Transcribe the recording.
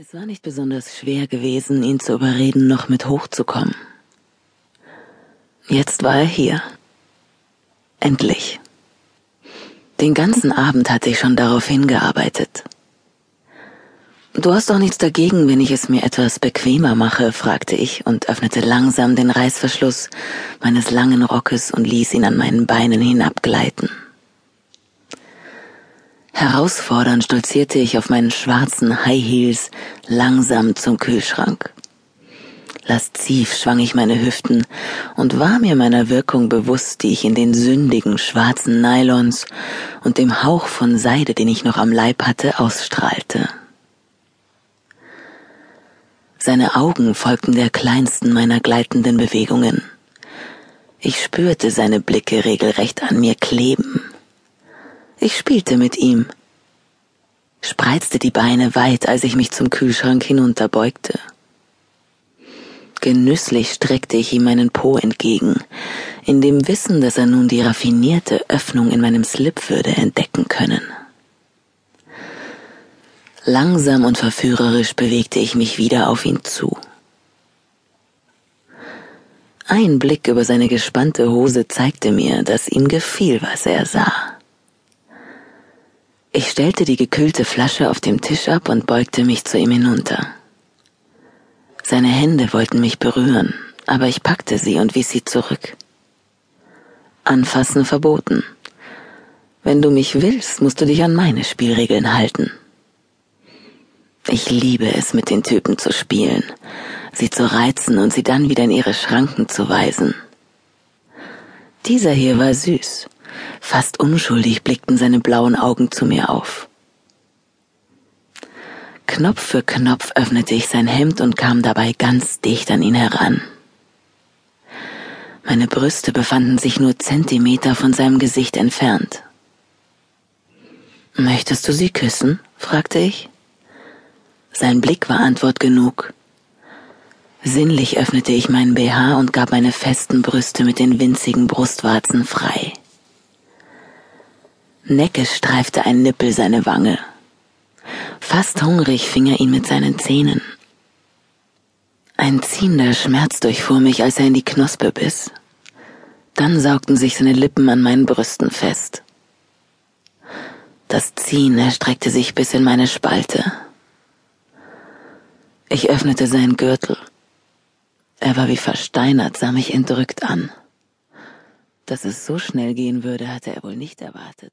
Es war nicht besonders schwer gewesen, ihn zu überreden, noch mit hochzukommen. Jetzt war er hier. Endlich. Den ganzen Abend hatte ich schon darauf hingearbeitet. Du hast doch nichts dagegen, wenn ich es mir etwas bequemer mache, fragte ich und öffnete langsam den Reißverschluss meines langen Rockes und ließ ihn an meinen Beinen hinabgleiten. Herausfordernd stolzierte ich auf meinen schwarzen High Heels langsam zum Kühlschrank. Lasziv schwang ich meine Hüften und war mir meiner Wirkung bewusst, die ich in den sündigen schwarzen Nylons und dem Hauch von Seide, den ich noch am Leib hatte, ausstrahlte. Seine Augen folgten der kleinsten meiner gleitenden Bewegungen. Ich spürte seine Blicke regelrecht an mir kleben. Ich spielte mit ihm, spreizte die Beine weit, als ich mich zum Kühlschrank hinunterbeugte. Genüsslich streckte ich ihm meinen Po entgegen, in dem Wissen, dass er nun die raffinierte Öffnung in meinem Slip würde entdecken können. Langsam und verführerisch bewegte ich mich wieder auf ihn zu. Ein Blick über seine gespannte Hose zeigte mir, dass ihm gefiel, was er sah. Ich stellte die gekühlte Flasche auf dem Tisch ab und beugte mich zu ihm hinunter. Seine Hände wollten mich berühren, aber ich packte sie und wies sie zurück. Anfassen verboten. Wenn du mich willst, musst du dich an meine Spielregeln halten. Ich liebe es, mit den Typen zu spielen, sie zu reizen und sie dann wieder in ihre Schranken zu weisen. Dieser hier war süß. Fast unschuldig blickten seine blauen Augen zu mir auf. Knopf für Knopf öffnete ich sein Hemd und kam dabei ganz dicht an ihn heran. Meine Brüste befanden sich nur Zentimeter von seinem Gesicht entfernt. Möchtest du sie küssen? fragte ich. Sein Blick war Antwort genug. Sinnlich öffnete ich meinen BH und gab meine festen Brüste mit den winzigen Brustwarzen frei. Neckisch streifte ein Nippel seine Wange. Fast hungrig fing er ihn mit seinen Zähnen. Ein ziehender Schmerz durchfuhr mich, als er in die Knospe biss. Dann saugten sich seine Lippen an meinen Brüsten fest. Das Ziehen erstreckte sich bis in meine Spalte. Ich öffnete seinen Gürtel. Er war wie versteinert, sah mich entrückt an. Dass es so schnell gehen würde, hatte er wohl nicht erwartet.